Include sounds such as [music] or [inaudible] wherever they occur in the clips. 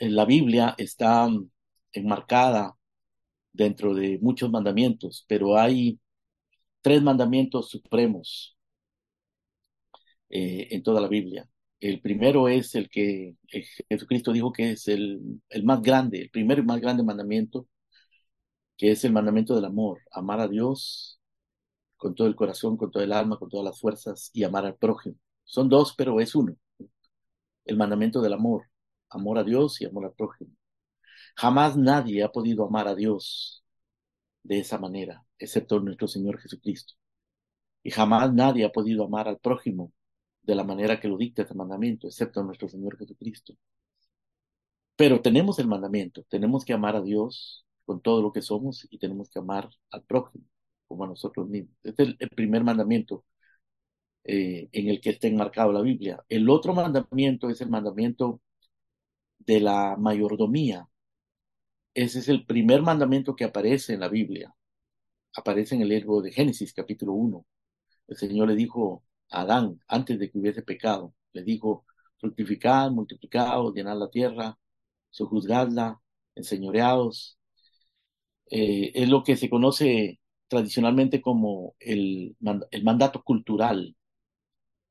la Biblia está enmarcada dentro de muchos mandamientos, pero hay tres mandamientos supremos eh, en toda la Biblia. El primero es el que eh, Jesucristo dijo que es el, el más grande, el primer y más grande mandamiento, que es el mandamiento del amor, amar a Dios con todo el corazón, con todo el alma, con todas las fuerzas y amar al prójimo. Son dos, pero es uno. El mandamiento del amor, amor a Dios y amor al prójimo. Jamás nadie ha podido amar a Dios de esa manera, excepto nuestro Señor Jesucristo. Y jamás nadie ha podido amar al prójimo de la manera que lo dicta este mandamiento, excepto nuestro Señor Jesucristo. Pero tenemos el mandamiento, tenemos que amar a Dios con todo lo que somos y tenemos que amar al prójimo como a nosotros mismos. Este es el, primer mandamiento eh, en el que está enmarcado la Biblia. El otro mandamiento es el mandamiento de la mayordomía. Ese es el primer mandamiento que aparece en la Biblia. Aparece en el libro de Génesis, capítulo 1. El Señor le dijo a Adán, antes de que hubiese pecado, le dijo, fructificad, multiplicad, llenad la tierra, sojuzgadla, enseñoreados. Eh, es lo que se conoce tradicionalmente como el, el mandato cultural,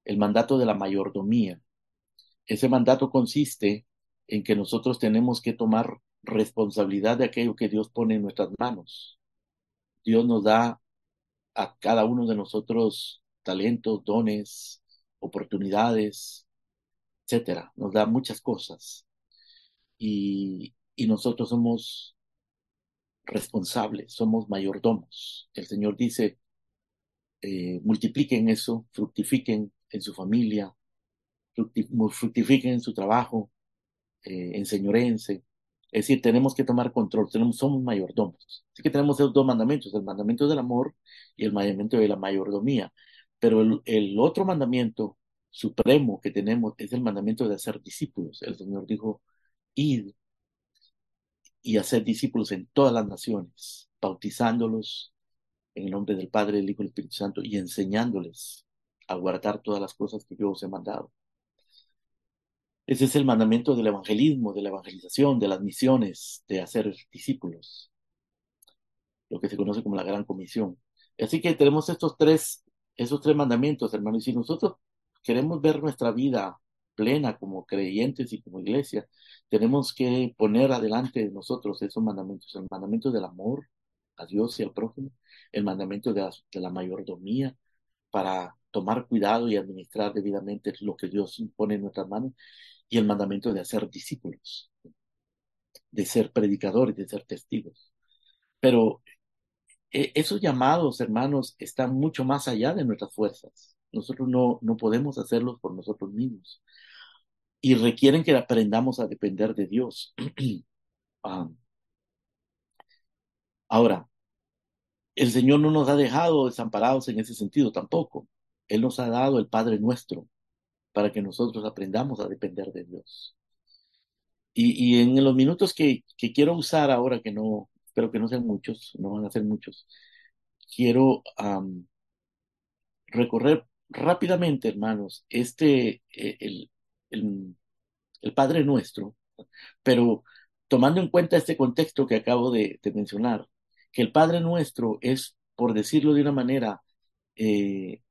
el mandato de la mayordomía. Ese mandato consiste en que nosotros tenemos que tomar responsabilidad de aquello que Dios pone en nuestras manos. Dios nos da a cada uno de nosotros talentos, dones, oportunidades, etcétera. Nos da muchas cosas. Y, y nosotros somos responsables, somos mayordomos. El Señor dice, eh, multipliquen eso, fructifiquen en su familia, fructifiquen en su trabajo, eh. Es decir, tenemos que tomar control, tenemos, somos mayordomos. Así que tenemos esos dos mandamientos, el mandamiento del amor y el mandamiento de la mayordomía. Pero el, el otro mandamiento supremo que tenemos es el mandamiento de hacer discípulos. El Señor dijo, id y hacer discípulos en todas las naciones, bautizándolos en el nombre del Padre, del Hijo y del Espíritu Santo y enseñándoles a guardar todas las cosas que yo os he mandado. Ese es el mandamiento del evangelismo, de la evangelización, de las misiones, de hacer discípulos, lo que se conoce como la gran comisión. Así que tenemos estos tres, esos tres mandamientos, hermanos, y si nosotros queremos ver nuestra vida plena como creyentes y como iglesia, tenemos que poner adelante de nosotros esos mandamientos, el mandamiento del amor a Dios y al prójimo, el mandamiento de la, mayordomía para tomar cuidado y administrar debidamente lo que Dios impone en nuestras manos, y el mandamiento de hacer discípulos, de ser predicadores, de ser testigos. Pero eh, esos llamados, hermanos, están mucho más allá de nuestras fuerzas. Nosotros no, no podemos hacerlos por nosotros mismos y requieren que aprendamos a depender de Dios. [clears throat] Ah. ahora, el Señor no nos ha dejado desamparados en ese sentido tampoco. Él nos ha dado el Padre nuestro para que nosotros aprendamos a depender de Dios. Y, en los minutos que, quiero usar ahora, que no, espero que no sean muchos, no van a ser muchos, quiero recorrer rápidamente, hermanos, este, eh, el, el, Padre Nuestro, pero tomando en cuenta este contexto que acabo de, mencionar, que el Padre Nuestro es, por decirlo de una manera, eh,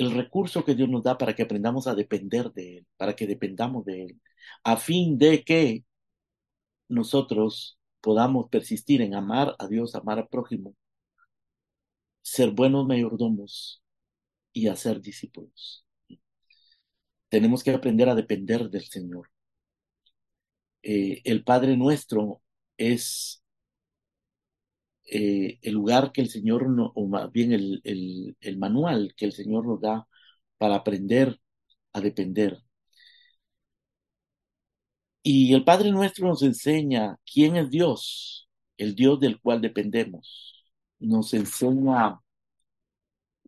el recurso que Dios nos da para que aprendamos a depender de Él, para que dependamos de Él, a fin de que nosotros podamos persistir en amar a Dios, amar al prójimo, ser buenos mayordomos y hacer discípulos. Tenemos que aprender a depender del Señor. Eh, el Padre nuestro es eh, el lugar que el Señor, o más bien el, el manual que el Señor nos da para aprender a depender. Y el Padre nuestro nos enseña quién es Dios, el Dios del cual dependemos. Nos enseña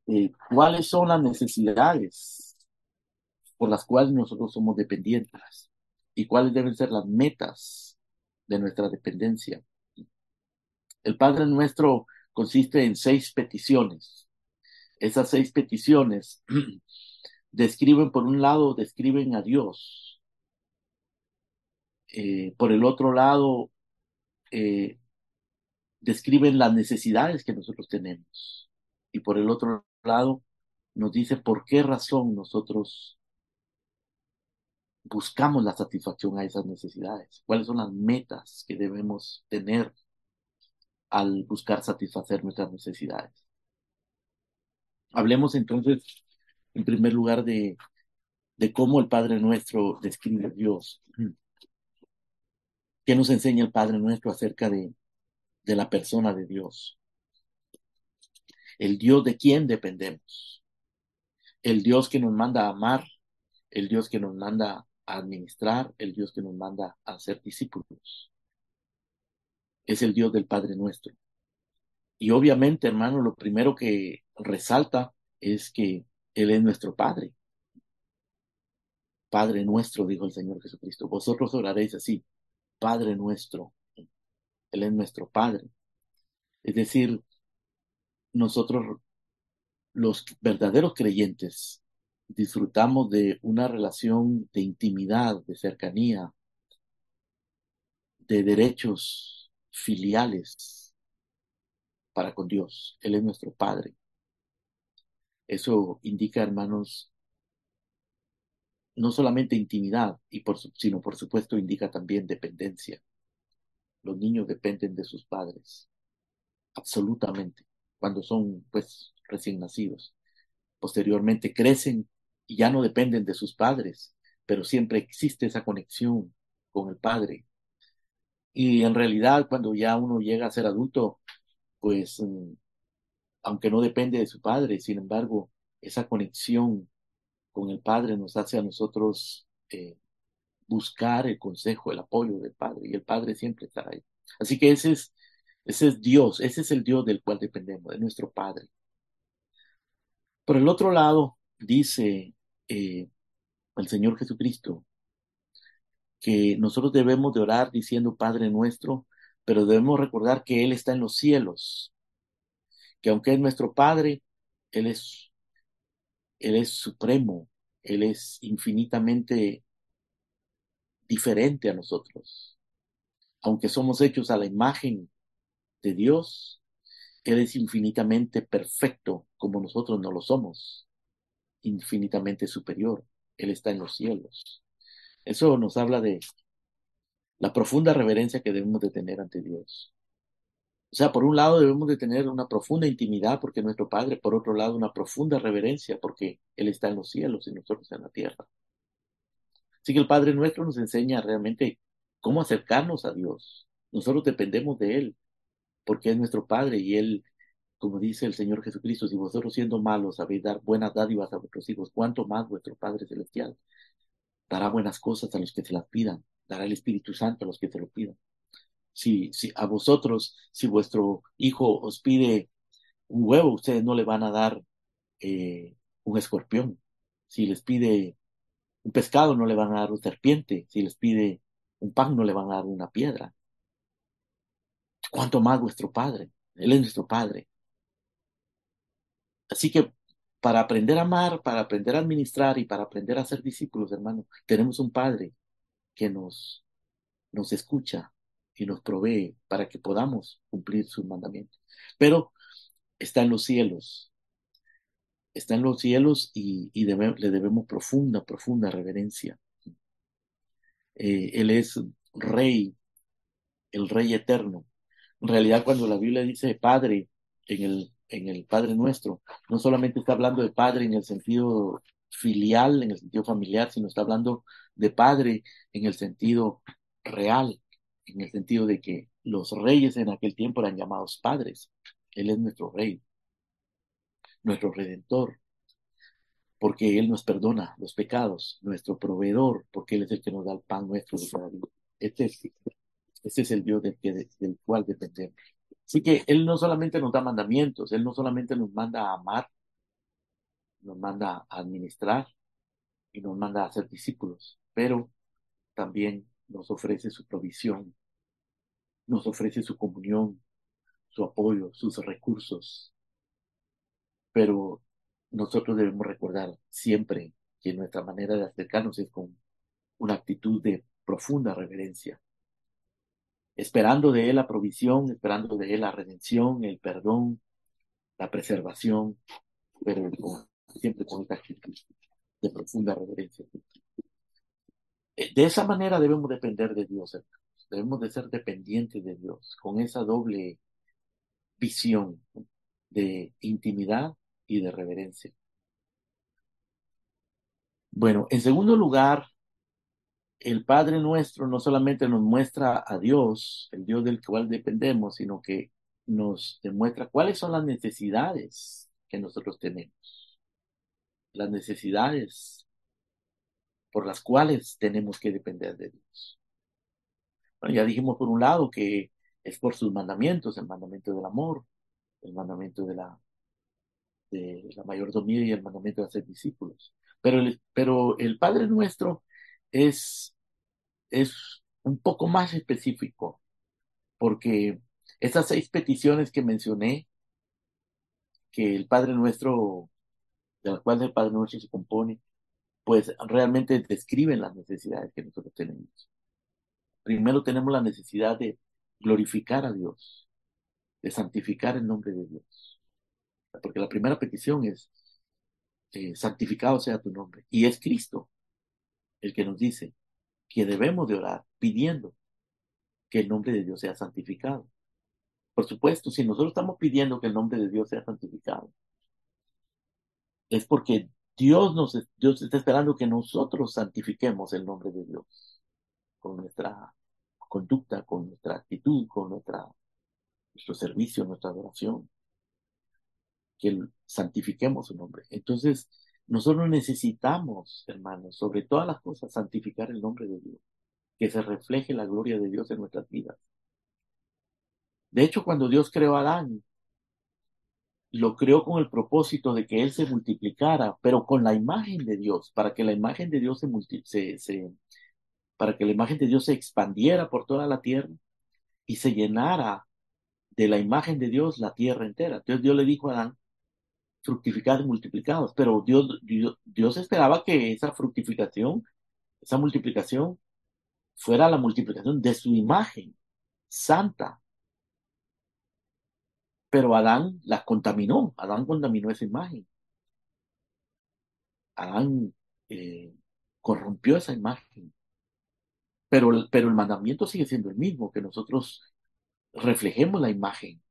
eh, cuáles son las necesidades por las cuales nosotros somos dependientes y cuáles deben ser las metas de nuestra dependencia. El Padre nuestro consiste en seis peticiones. Esas seis peticiones [clears throat] describen, por un lado, describen a Dios. Eh, por el otro lado, eh, describen las necesidades que nosotros tenemos. Y por el otro lado, nos dice por qué razón nosotros buscamos la satisfacción a esas necesidades, cuáles son las metas que debemos tener al buscar satisfacer nuestras necesidades. Hablemos entonces, en primer lugar, de, de cómo el Padre Nuestro describe a Dios. ¿Qué nos enseña el Padre Nuestro acerca de, de la persona de Dios? El Dios de quien dependemos. El Dios que nos manda a amar, el Dios que nos manda a administrar, el Dios que nos manda a ser discípulos. Es el Dios del Padre Nuestro. Y obviamente, hermano, lo primero que resalta es que Él es nuestro Padre. Padre nuestro, dijo el Señor Jesucristo. Vosotros oraréis así, Padre nuestro. Él es nuestro Padre. Es decir, nosotros, los verdaderos creyentes, disfrutamos de una relación de intimidad, de cercanía, de derechos filiales para con Dios. Él es nuestro Padre. Eso indica, hermanos, no solamente intimidad, y sino por supuesto indica también dependencia. Los niños dependen de sus padres, absolutamente, cuando son pues recién nacidos. Posteriormente crecen y ya no dependen de sus padres, pero siempre existe esa conexión con el padre. Y en realidad cuando ya uno llega a ser adulto, pues mm, aunque no depende de su padre, sin embargo, esa conexión con el Padre nos hace a nosotros eh, buscar el consejo, el apoyo del Padre, y el Padre siempre estará ahí. Así que ese es, ese es Dios, ese es el Dios del cual dependemos, de nuestro Padre. Por el otro lado, dice eh, el Señor Jesucristo que nosotros debemos de orar diciendo Padre nuestro, pero debemos recordar que Él está en los cielos, que aunque es nuestro Padre, Él es él es supremo, Él es infinitamente diferente a nosotros. Aunque somos hechos a la imagen de Dios, Él es infinitamente perfecto como nosotros no lo somos, infinitamente superior. Él está en los cielos. Eso nos habla de la profunda reverencia que debemos de tener ante Dios. O sea, por un lado debemos de tener una profunda intimidad porque es nuestro Padre, por otro lado una profunda reverencia porque Él está en los cielos y nosotros en la tierra. Así que el Padre nuestro nos enseña realmente cómo acercarnos a Dios. Nosotros dependemos de Él porque es nuestro Padre y Él, como dice el Señor Jesucristo, si vosotros siendo malos sabéis dar buenas dádivas a vuestros hijos, ¿cuánto más vuestro Padre Celestial dará buenas cosas a los que se las pidan? Dará el Espíritu Santo a los que se lo pidan si, a vosotros, si vuestro hijo os pide un huevo, ustedes no le van a dar eh, un escorpión. Si les pide un pescado, no le van a dar una serpiente. Si les pide un pan, no le van a dar una piedra. ¿Cuánto más vuestro Padre? Él es nuestro Padre. Así que para aprender a amar, para aprender a administrar y para aprender a ser discípulos, hermano, tenemos un Padre que nos, nos escucha, y nos provee para que podamos cumplir sus mandamientos. Pero está en los cielos, está en los cielos y, le debemos profunda, profunda reverencia. Eh, él es rey, el rey eterno. En realidad, cuando la Biblia dice Padre en el, en el Padre nuestro, no solamente está hablando de Padre en el sentido filial, en el sentido familiar, sino está hablando de Padre en el sentido real, en el sentido de que los reyes en aquel tiempo eran llamados padres. Él es nuestro rey, nuestro redentor, porque Él nos perdona los pecados, nuestro proveedor, porque Él es el que nos da el pan nuestro. Este es, este es el Dios del cual dependemos. Así que Él no solamente nos da mandamientos, Él no solamente nos manda a amar, nos manda a administrar y nos manda a ser discípulos, pero también nos ofrece su provisión, nos ofrece su comunión, su apoyo, sus recursos. Pero nosotros debemos recordar siempre que nuestra manera de acercarnos es con una actitud de profunda reverencia, esperando de Él la provisión, esperando de Él la redención, el perdón, la preservación, pero siempre con esta actitud de profunda reverencia. Eh, de esa manera debemos depender de Dios, Debemos de ser dependientes de Dios, con esa doble visión de intimidad y de reverencia. Bueno, en segundo lugar, el Padre nuestro no solamente nos muestra a Dios, el Dios del cual dependemos, sino que nos demuestra cuáles son las necesidades que nosotros tenemos. Las necesidades por las cuales tenemos que depender de Dios. Ya dijimos por un lado que es por sus mandamientos, el mandamiento del amor, el mandamiento de la, de la mayordomía y el mandamiento de hacer discípulos. Pero pero el Padre nuestro es, es un poco más específico, porque esas seis peticiones que mencioné, que el Padre nuestro, de las cuales el Padre nuestro se compone, pues realmente describen las necesidades que nosotros tenemos. Primero tenemos la necesidad de glorificar a Dios, de santificar el nombre de Dios. Porque la primera petición es, eh, santificado sea tu nombre. Y es Cristo el que nos dice que debemos de orar pidiendo que el nombre de Dios sea santificado. Por supuesto, si nosotros estamos pidiendo que el nombre de Dios sea santificado, es porque Dios, nos, Dios está esperando que nosotros santifiquemos el nombre de Dios con nuestra conducta, con nuestra actitud, con nuestra, nuestro servicio, nuestra adoración. Que santifiquemos su nombre. Entonces, nosotros necesitamos, hermanos, sobre todas las cosas, santificar el nombre de Dios, que se refleje la gloria de Dios en nuestras vidas. De hecho, cuando Dios creó a Adán, lo creó con el propósito de que él se multiplicara, pero con la imagen de Dios, para que la imagen de Dios se, se, para que la imagen de Dios se expandiera por toda la tierra y se llenara de la imagen de Dios la tierra entera. Entonces Dios le dijo a Adán, fructificad y multiplicados, pero Dios, Dios, Dios esperaba que esa fructificación, esa multiplicación, fuera la multiplicación de su imagen santa, pero Adán la contaminó, Adán contaminó esa imagen. Adán eh, corrompió esa imagen. Pero, pero el mandamiento sigue siendo el mismo, que nosotros reflejemos la imagen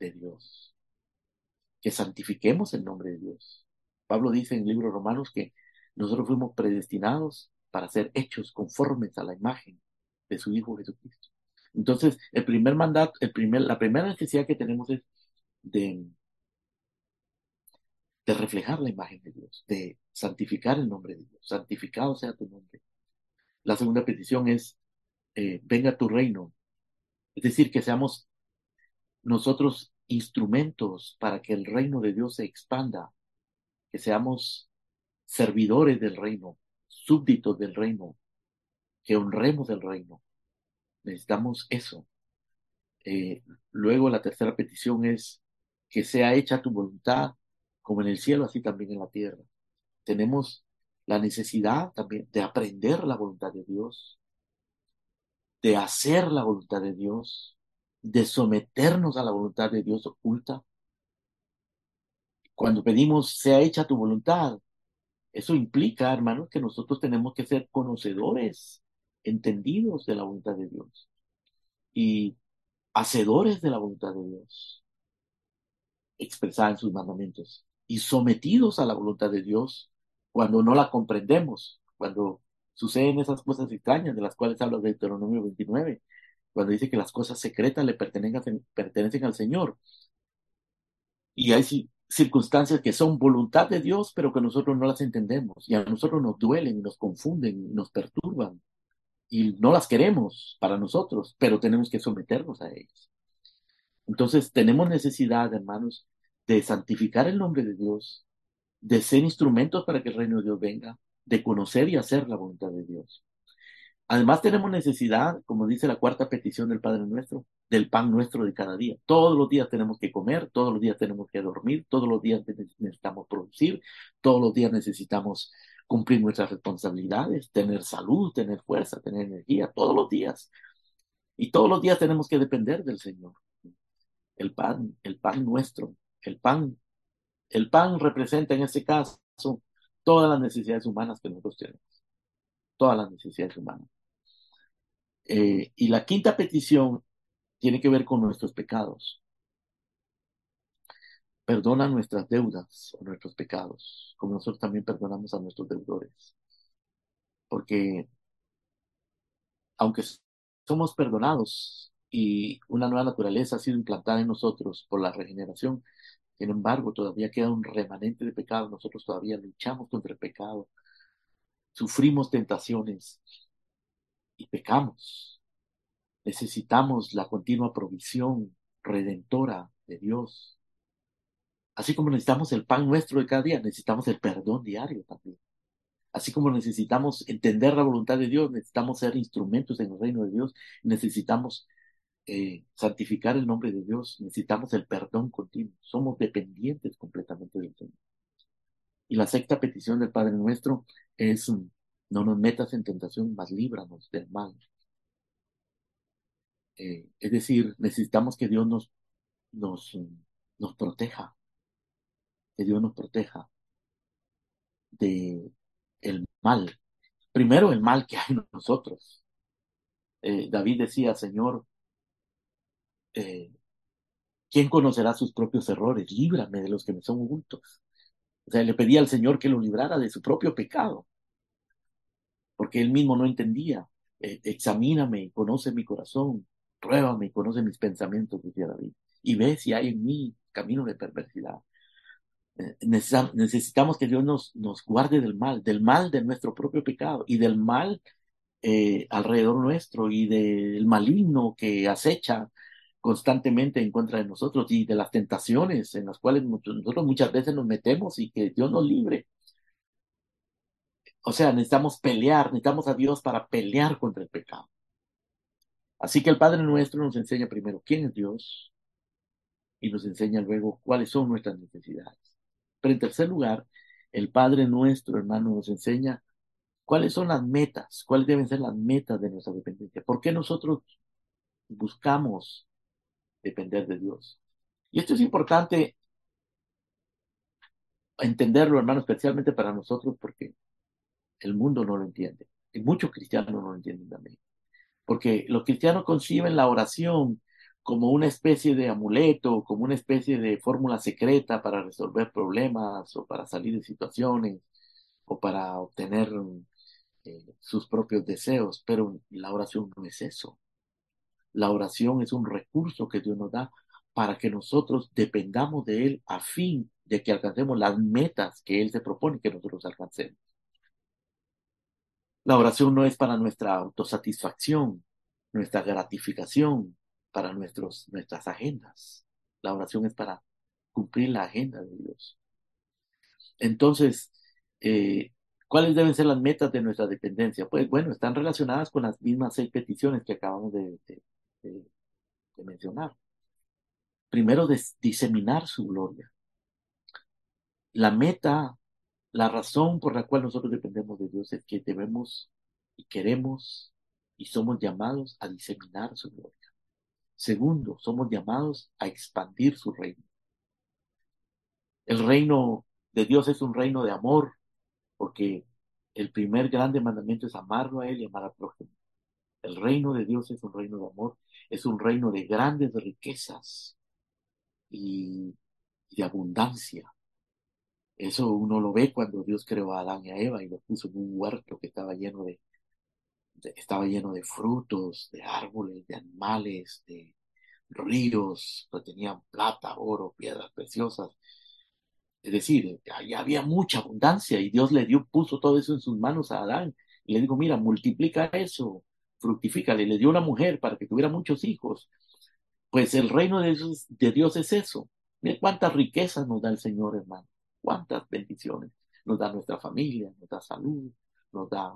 de Dios, que santifiquemos el nombre de Dios. Pablo dice en el libro Romanos que nosotros fuimos predestinados para ser hechos conformes a la imagen de su Hijo Jesucristo. Entonces, el primer mandato, el primer, la primera necesidad que tenemos es de, de reflejar la imagen de Dios, de santificar el nombre de Dios. Santificado sea tu nombre. La segunda petición es, eh, venga tu reino. Es decir, que seamos nosotros instrumentos para que el reino de Dios se expanda, que seamos servidores del reino, súbditos del reino, que honremos el reino. Necesitamos eso. Eh, luego la tercera petición es que sea hecha tu voluntad, como en el cielo, así también en la tierra. Tenemos la necesidad también de aprender la voluntad de Dios, de hacer la voluntad de Dios, de someternos a la voluntad de Dios oculta. Cuando pedimos sea hecha tu voluntad, eso implica, hermanos, que nosotros tenemos que ser conocedores, entendidos de la voluntad de Dios y hacedores de la voluntad de Dios. Expresada en sus mandamientos y sometidos a la voluntad de Dios cuando no la comprendemos, cuando suceden esas cosas extrañas de las cuales habla Deuteronomio 29, cuando dice que las cosas secretas le pertenecen, pertenecen al Señor. Y hay circunstancias que son voluntad de Dios, pero que nosotros no las entendemos y a nosotros nos duelen, nos confunden, nos perturban y no las queremos para nosotros, pero tenemos que someternos a ellas. Entonces tenemos necesidad, hermanos, de santificar el nombre de Dios, de ser instrumentos para que el reino de Dios venga, de conocer y hacer la voluntad de Dios. Además tenemos necesidad, como dice la cuarta petición del Padre nuestro, del pan nuestro de cada día. Todos los días tenemos que comer, todos los días tenemos que dormir, todos los días necesitamos producir, todos los días necesitamos cumplir nuestras responsabilidades, tener salud, tener fuerza, tener energía todos los días. Y todos los días tenemos que depender del Señor. El pan, el pan nuestro, el pan, el pan representa en este caso todas las necesidades humanas que nosotros tenemos. Todas las necesidades humanas. Eh, y la quinta petición tiene que ver con nuestros pecados. Perdona nuestras deudas o nuestros pecados, como nosotros también perdonamos a nuestros deudores. Porque aunque somos perdonados y una nueva naturaleza ha sido implantada en nosotros por la regeneración, sin embargo, todavía queda un remanente de pecado. Nosotros todavía luchamos contra el pecado, sufrimos tentaciones y pecamos. Necesitamos la continua provisión redentora de Dios. Así como necesitamos el pan nuestro de cada día, necesitamos el perdón diario también. Así como necesitamos entender la voluntad de Dios, necesitamos ser instrumentos en el reino de Dios, necesitamos eh, santificar el nombre de Dios, necesitamos el perdón continuo. Somos dependientes completamente del Señor. Y la sexta petición del Padre nuestro es, no nos metas en tentación, mas líbranos del mal. Eh, es decir, necesitamos que Dios nos, nos, nos proteja, que Dios nos proteja de el mal. Primero el mal que hay en nosotros. Eh, David decía, Señor, eh, ¿quién conocerá sus propios errores? Líbrame de los que me son ocultos. O sea, le pedía al Señor que lo librara de su propio pecado, porque él mismo no entendía. Eh, examíname, conoce mi corazón, pruébame, conoce mis pensamientos, decía David, y ve si hay en mí camino de perversidad. Eh, necesitamos que Dios nos, nos guarde del mal, del mal de nuestro propio pecado y del mal eh, alrededor nuestro y del maligno que acecha constantemente en contra de nosotros y de las tentaciones en las cuales nosotros muchas veces nos metemos y que Dios nos libre. O sea, necesitamos pelear, necesitamos a Dios para pelear contra el pecado. Así que el Padre nuestro nos enseña primero quién es Dios y nos enseña luego cuáles son nuestras necesidades. Pero en tercer lugar, el Padre nuestro, hermano, nos enseña cuáles son las metas, cuáles deben ser las metas de nuestra dependencia. ¿Por qué nosotros buscamos depender de Dios? Y esto es importante entenderlo, hermano, especialmente para nosotros, porque el mundo no lo entiende. Y muchos cristianos no lo entienden también. Porque los cristianos conciben la oración como una especie de amuleto, como una especie de fórmula secreta para resolver problemas o para salir de situaciones o para obtener eh, sus propios deseos, pero la oración no es eso. La oración es un recurso que Dios nos da para que nosotros dependamos de Él a fin de que alcancemos las metas que Él se propone que nosotros alcancemos. La oración no es para nuestra autosatisfacción, nuestra gratificación, para nuestros, nuestras agendas. La oración es para cumplir la agenda de Dios. Entonces, eh, ¿cuáles deben ser las metas de nuestra dependencia? Pues bueno, están relacionadas con las mismas seis peticiones que acabamos de, mencionar. Primero, diseminar su gloria. La meta, la razón por la cual nosotros dependemos de Dios es que debemos y queremos y somos llamados a diseminar su gloria. Segundo, somos llamados a expandir su reino. El reino de Dios es un reino de amor, porque el primer grande mandamiento es amarlo a Él y amar al prójimo. El reino de Dios es un reino de amor, es un reino de grandes riquezas y de abundancia. Eso uno lo ve cuando Dios creó a Adán y a Eva y lo puso en un huerto que estaba lleno de estaba lleno de frutos, de árboles, de animales, de ríos, que tenían plata, oro, piedras preciosas. Es decir, allá había mucha abundancia y Dios le dio, puso todo eso en sus manos a Adán y le dijo, mira, multiplica eso, fructifícale. Le dio una mujer para que tuviera muchos hijos. Pues el reino de Dios, de Dios es eso. Mira cuántas riquezas nos da el Señor, hermano. Cuántas bendiciones. Nos da nuestra familia, nos da salud, nos da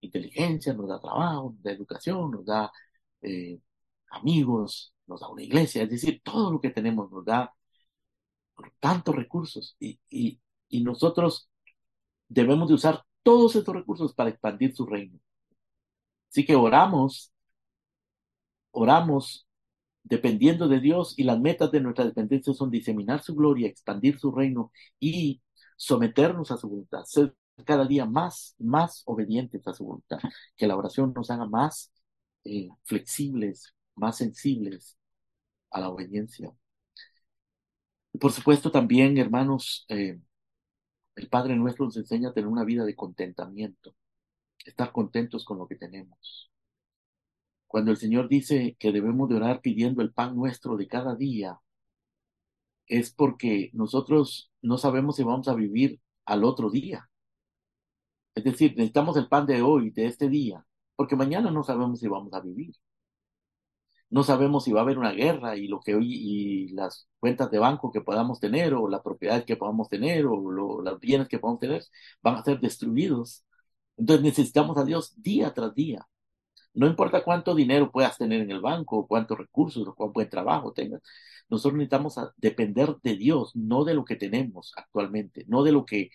inteligencia, nos da trabajo, nos da educación, nos da eh, amigos, nos da una iglesia, es decir, todo lo que tenemos nos da tantos recursos y, y, y nosotros debemos de usar todos estos recursos para expandir su reino. Así que oramos, oramos dependiendo de Dios y las metas de nuestra dependencia son diseminar su gloria, expandir su reino y someternos a su voluntad, ser cada día más, más obedientes a su voluntad, que la oración nos haga más eh, flexibles, más sensibles a la obediencia. Y por supuesto también, hermanos, eh, el Padre nuestro nos enseña a tener una vida de contentamiento, estar contentos con lo que tenemos. Cuando el Señor dice que debemos de orar pidiendo el pan nuestro de cada día, es porque nosotros no sabemos si vamos a vivir al otro día. Es decir, necesitamos el pan de hoy, de este día, porque mañana no sabemos si vamos a vivir. No sabemos si va a haber una guerra y lo que hoy y las cuentas de banco que podamos tener o la propiedad que podamos tener o los bienes que podamos tener van a ser destruidos. Entonces necesitamos a Dios día tras día. No importa cuánto dinero puedas tener en el banco, cuántos recursos, o cuán buen trabajo tengas. Nosotros necesitamos depender de Dios, no de lo que tenemos actualmente, no de lo que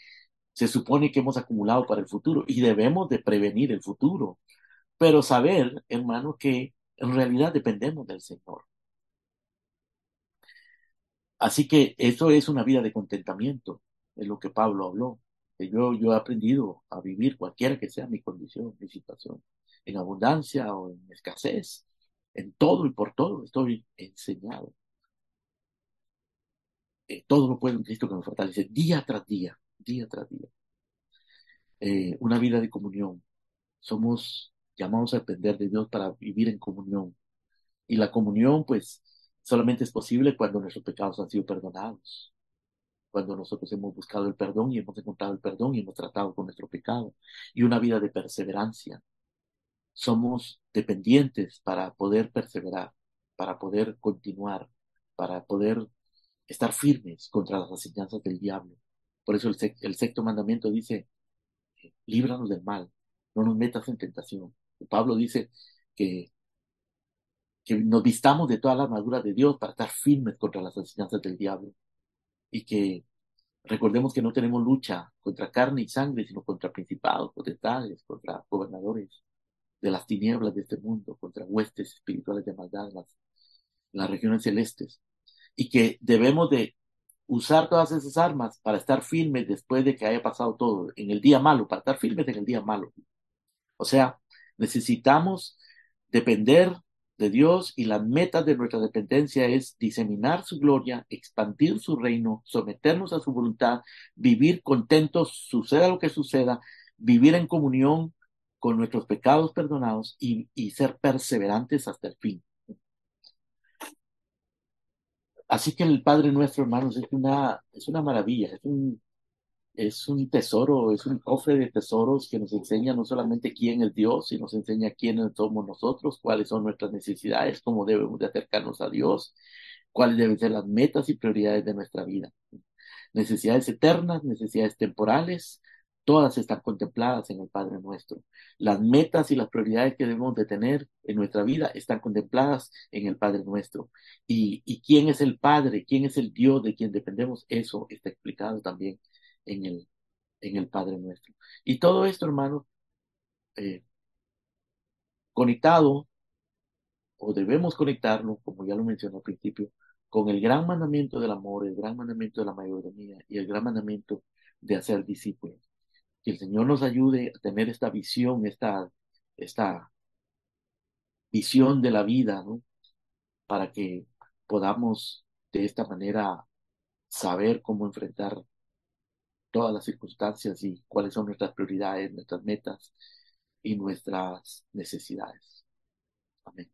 se supone que hemos acumulado para el futuro. Y debemos de prevenir el futuro. Pero saber, hermano, que en realidad dependemos del Señor. Así que eso es una vida de contentamiento, es lo que Pablo habló. Yo, yo he aprendido a vivir cualquiera que sea mi condición, mi situación en abundancia o en escasez, en todo y por todo estoy enseñado. Eh, todo lo puedo en Cristo que me fortalece día tras día, día tras día. Eh, una vida de comunión. Somos llamados a depender de Dios para vivir en comunión. Y la comunión, pues, solamente es posible cuando nuestros pecados han sido perdonados. Cuando nosotros hemos buscado el perdón y hemos encontrado el perdón y hemos tratado con nuestro pecado. Y una vida de perseverancia, somos dependientes para poder perseverar, para poder continuar, para poder estar firmes contra las enseñanzas del diablo. Por eso el, sexto mandamiento dice, líbranos del mal, no nos metas en tentación. Pablo dice que, que nos vistamos de toda la armadura de Dios para estar firmes contra las enseñanzas del diablo. Y que recordemos que no tenemos lucha contra carne y sangre, sino contra principados, potestades, contra gobernadores de las tinieblas de este mundo, contra huestes espirituales de maldad las, las regiones celestes, y que debemos de usar todas esas armas para estar firmes después de que haya pasado todo, en el día malo, para estar firmes en el día malo. O sea, necesitamos depender de Dios y la meta de nuestra dependencia es diseminar su gloria, expandir su reino, someternos a su voluntad, vivir contentos, suceda lo que suceda, vivir en comunión con nuestros pecados perdonados y, ser perseverantes hasta el fin. Así que el Padre nuestro, hermanos, es una, es una maravilla, es un, es un tesoro, es un cofre de tesoros que nos enseña no solamente quién es Dios, sino nos enseña quiénes somos nosotros, cuáles son nuestras necesidades, cómo debemos de acercarnos a Dios, cuáles deben ser las metas y prioridades de nuestra vida. Necesidades eternas, necesidades temporales, todas están contempladas en el Padre nuestro. Las metas y las prioridades que debemos de tener en nuestra vida están contempladas en el Padre nuestro. Y, quién es el Padre, quién es el Dios de quien dependemos, eso está explicado también en el, Padre nuestro. Y todo esto, hermano, eh, conectado, o debemos conectarlo, como ya lo mencioné al principio, con el gran mandamiento del amor, el gran mandamiento de la mayordomía y el gran mandamiento de hacer discípulos que el Señor nos ayude a tener esta visión, esta, esta visión de la vida, ¿no? Para que podamos de esta manera saber cómo enfrentar todas las circunstancias y cuáles son nuestras prioridades, nuestras metas y nuestras necesidades. Amén.